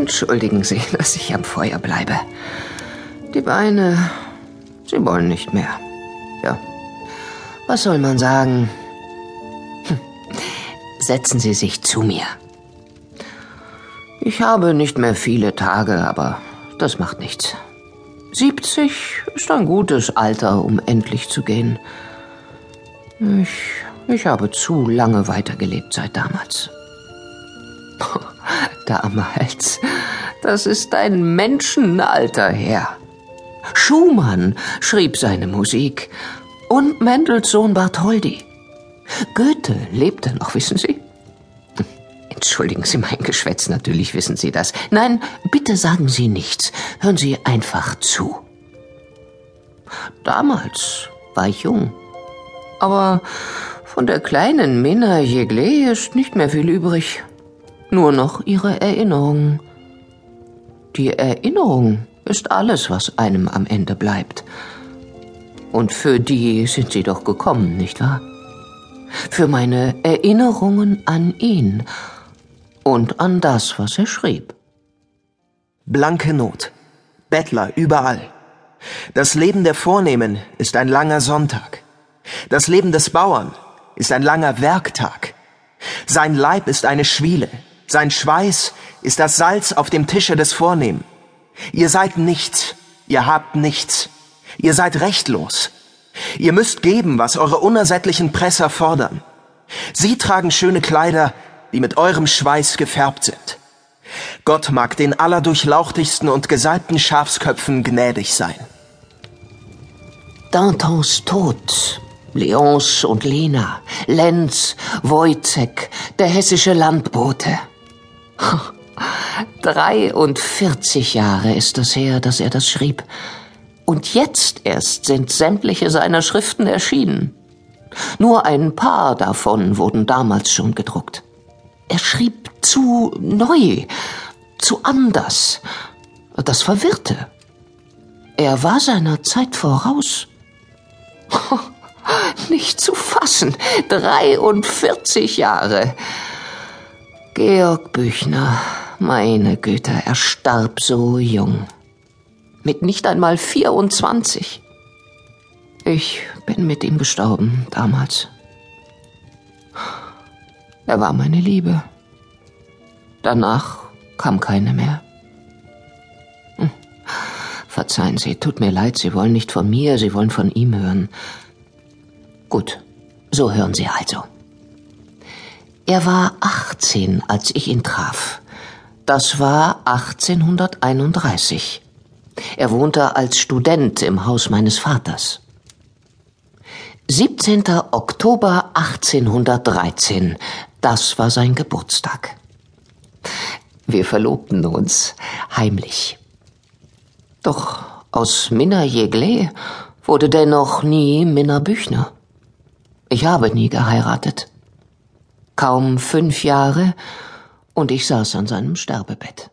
Entschuldigen Sie, dass ich am Feuer bleibe. Die Beine, sie wollen nicht mehr. Ja, was soll man sagen? Hm. Setzen Sie sich zu mir. Ich habe nicht mehr viele Tage, aber das macht nichts. 70 ist ein gutes Alter, um endlich zu gehen. Ich, ich habe zu lange weitergelebt seit damals. Damals, das ist ein Menschenalter her. Schumann schrieb seine Musik und Mendelssohn Bartholdy. Goethe lebte noch, wissen Sie? Entschuldigen Sie mein Geschwätz, natürlich wissen Sie das. Nein, bitte sagen Sie nichts. Hören Sie einfach zu. Damals war ich jung. Aber von der kleinen Minna Jeglé ist nicht mehr viel übrig. Nur noch ihre Erinnerung. Die Erinnerung ist alles, was einem am Ende bleibt. Und für die sind Sie doch gekommen, nicht wahr? Für meine Erinnerungen an ihn und an das, was er schrieb. Blanke Not. Bettler überall. Das Leben der Vornehmen ist ein langer Sonntag. Das Leben des Bauern ist ein langer Werktag. Sein Leib ist eine Schwiele. Sein Schweiß ist das Salz auf dem Tische des Vornehmen. Ihr seid nichts. Ihr habt nichts. Ihr seid rechtlos. Ihr müsst geben, was eure unersättlichen Presser fordern. Sie tragen schöne Kleider, die mit eurem Schweiß gefärbt sind. Gott mag den allerdurchlauchtigsten und gesalbten Schafsköpfen gnädig sein. Dantons Tod, Leons und Lena, Lenz, Wojcek, der hessische Landbote. 43 Jahre ist es her, dass er das schrieb. Und jetzt erst sind sämtliche seiner Schriften erschienen. Nur ein paar davon wurden damals schon gedruckt. Er schrieb zu neu, zu anders. Das verwirrte. Er war seiner Zeit voraus. Nicht zu fassen. 43 Jahre. Georg Büchner, meine Güte, er starb so jung. Mit nicht einmal 24. Ich bin mit ihm gestorben damals. Er war meine Liebe. Danach kam keine mehr. Hm. Verzeihen Sie, tut mir leid, Sie wollen nicht von mir, Sie wollen von ihm hören. Gut, so hören Sie also. Er war 18, als ich ihn traf. Das war 1831. Er wohnte als Student im Haus meines Vaters. 17. Oktober 1813 das war sein Geburtstag. Wir verlobten uns heimlich. Doch aus Minna Jeglé wurde dennoch nie Minna Büchner. Ich habe nie geheiratet. Kaum fünf Jahre und ich saß an seinem Sterbebett.